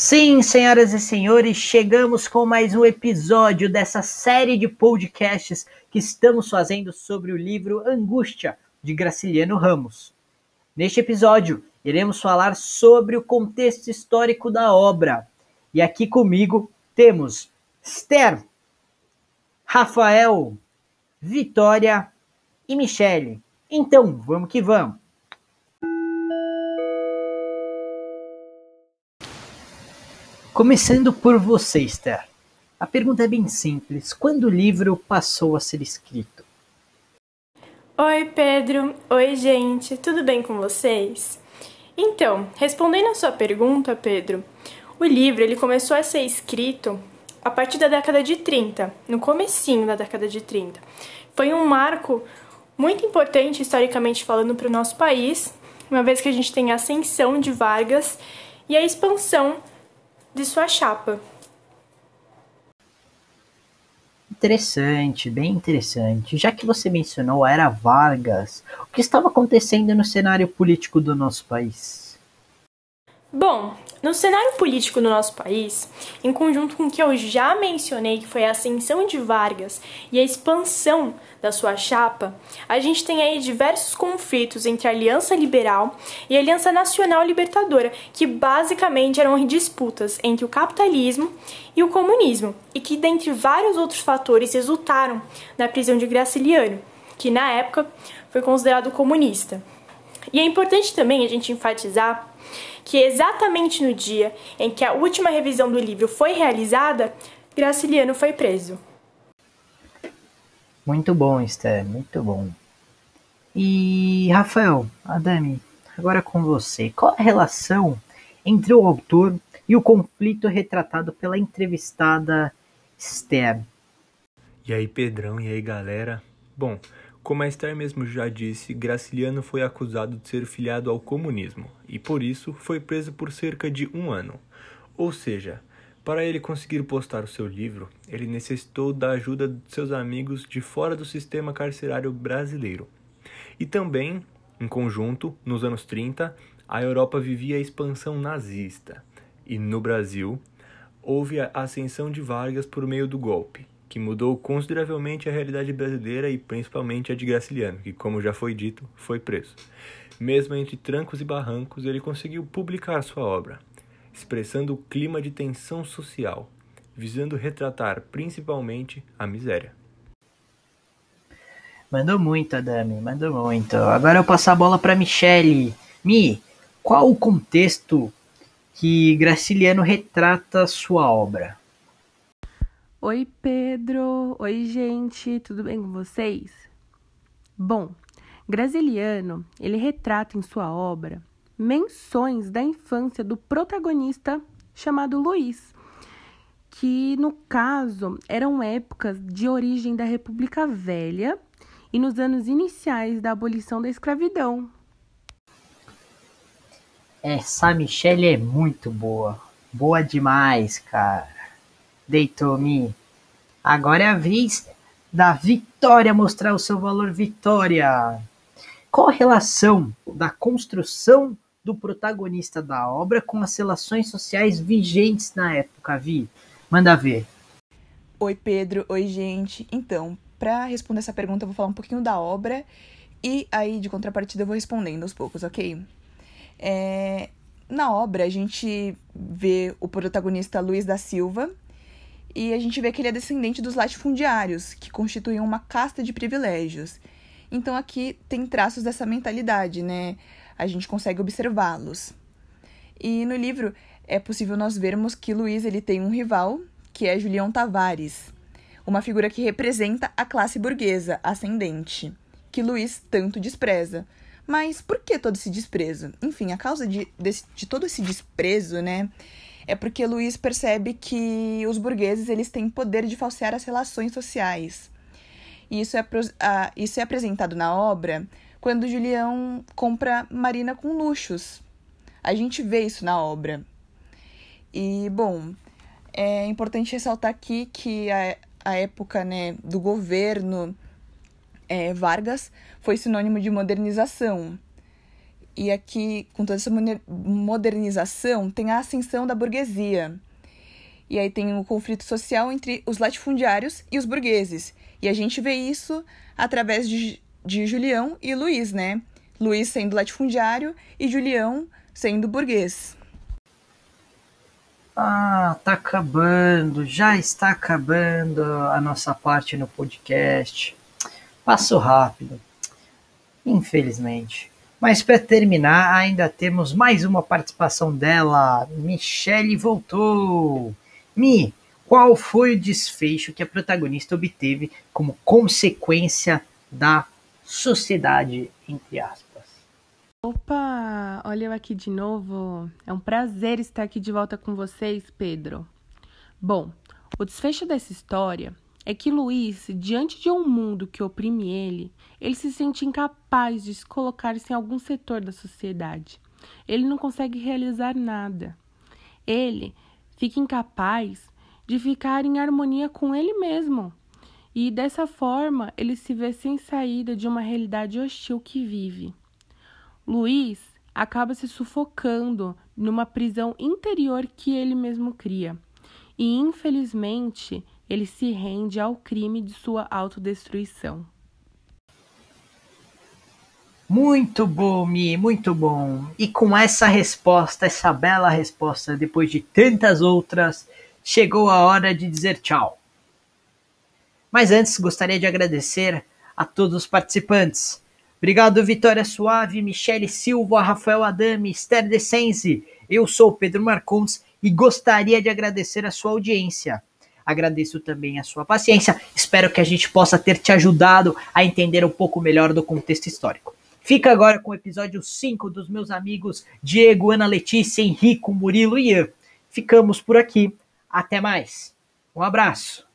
Sim, senhoras e senhores, chegamos com mais um episódio dessa série de podcasts que estamos fazendo sobre o livro Angústia, de Graciliano Ramos. Neste episódio, iremos falar sobre o contexto histórico da obra. E aqui comigo temos Esther, Rafael, Vitória e Michele. Então, vamos que vamos. Começando por você, Esther. A pergunta é bem simples. Quando o livro passou a ser escrito? Oi, Pedro. Oi, gente. Tudo bem com vocês? Então, respondendo a sua pergunta, Pedro, o livro ele começou a ser escrito a partir da década de 30, no comecinho da década de 30. Foi um marco muito importante historicamente falando para o nosso país, uma vez que a gente tem a ascensão de Vargas e a expansão de sua chapa. Interessante, bem interessante. Já que você mencionou a Era Vargas, o que estava acontecendo no cenário político do nosso país? Bom, no cenário político do nosso país, em conjunto com o que eu já mencionei, que foi a ascensão de Vargas e a expansão da sua chapa, a gente tem aí diversos conflitos entre a Aliança Liberal e a Aliança Nacional Libertadora, que basicamente eram disputas entre o capitalismo e o comunismo, e que, dentre vários outros fatores, resultaram na prisão de Graciliano, que na época foi considerado comunista. E é importante também a gente enfatizar que exatamente no dia em que a última revisão do livro foi realizada, Graciliano foi preso. Muito bom, Esther, muito bom. E Rafael, Adami, agora com você. Qual a relação entre o autor e o conflito retratado pela entrevistada Esther? E aí, Pedrão, e aí, galera? Bom, como a Esther mesmo já disse, Graciliano foi acusado de ser filiado ao comunismo e, por isso, foi preso por cerca de um ano. Ou seja, para ele conseguir postar o seu livro, ele necessitou da ajuda de seus amigos de fora do sistema carcerário brasileiro. E também, em conjunto, nos anos 30, a Europa vivia a expansão nazista e, no Brasil, houve a ascensão de Vargas por meio do golpe que mudou consideravelmente a realidade brasileira e principalmente a de Graciliano, que, como já foi dito, foi preso. Mesmo entre trancos e barrancos, ele conseguiu publicar sua obra, expressando o clima de tensão social, visando retratar principalmente a miséria. Mandou muito, Adami, mandou muito. Agora eu passo a bola para Michele. Mi, qual o contexto que Graciliano retrata sua obra? Oi, Pedro! Oi, gente! Tudo bem com vocês? Bom, Graciliano, ele retrata em sua obra menções da infância do protagonista chamado Luiz, que no caso eram épocas de origem da República Velha e nos anos iniciais da abolição da escravidão. Essa Michelle é muito boa. Boa demais, cara deitou-me. Agora é a vez da Vitória mostrar o seu valor Vitória. Qual a relação da construção do protagonista da obra com as relações sociais vigentes na época, Vi? Manda ver. Oi, Pedro. Oi, gente. Então, para responder essa pergunta, eu vou falar um pouquinho da obra e aí, de contrapartida, eu vou respondendo aos poucos, ok? É... Na obra, a gente vê o protagonista Luiz da Silva, e a gente vê que ele é descendente dos latifundiários, que constituíam uma casta de privilégios. Então aqui tem traços dessa mentalidade, né? A gente consegue observá-los. E no livro é possível nós vermos que Luiz ele tem um rival, que é Julião Tavares, uma figura que representa a classe burguesa ascendente, que Luiz tanto despreza. Mas por que todo esse desprezo? Enfim, a causa de, de, de todo esse desprezo, né, é porque Luiz percebe que os burgueses eles têm poder de falsear as relações sociais. E isso é, isso é apresentado na obra quando Julião compra Marina com luxos. A gente vê isso na obra. E, bom, é importante ressaltar aqui que a, a época né, do governo é, Vargas foi sinônimo de modernização. E aqui, com toda essa modernização, tem a ascensão da burguesia. E aí tem o um conflito social entre os latifundiários e os burgueses. E a gente vê isso através de, de Julião e Luiz, né? Luiz sendo latifundiário e Julião sendo burguês. Ah, tá acabando, já está acabando a nossa parte no podcast. Passo rápido, infelizmente. Mas para terminar, ainda temos mais uma participação dela. Michelle voltou. Mi, qual foi o desfecho que a protagonista obteve como consequência da sociedade, entre aspas? Opa, olha eu aqui de novo. É um prazer estar aqui de volta com vocês, Pedro. Bom, o desfecho dessa história é que Luiz, diante de um mundo que oprime ele, ele se sente incapaz de se colocar-se em algum setor da sociedade. Ele não consegue realizar nada. Ele fica incapaz de ficar em harmonia com ele mesmo. E dessa forma, ele se vê sem saída de uma realidade hostil que vive. Luiz acaba se sufocando numa prisão interior que ele mesmo cria. E infelizmente, ele se rende ao crime de sua autodestruição. Muito bom, Mi, muito bom. E com essa resposta, essa bela resposta, depois de tantas outras, chegou a hora de dizer tchau. Mas antes, gostaria de agradecer a todos os participantes Obrigado, Vitória Suave, Michele Silva, Rafael Adame, Esther Descenzi. Eu sou Pedro Marcondes e gostaria de agradecer a sua audiência. Agradeço também a sua paciência. Espero que a gente possa ter te ajudado a entender um pouco melhor do contexto histórico. Fica agora com o episódio 5 dos meus amigos Diego, Ana Letícia, Henrico, Murilo e eu. Ficamos por aqui. Até mais. Um abraço.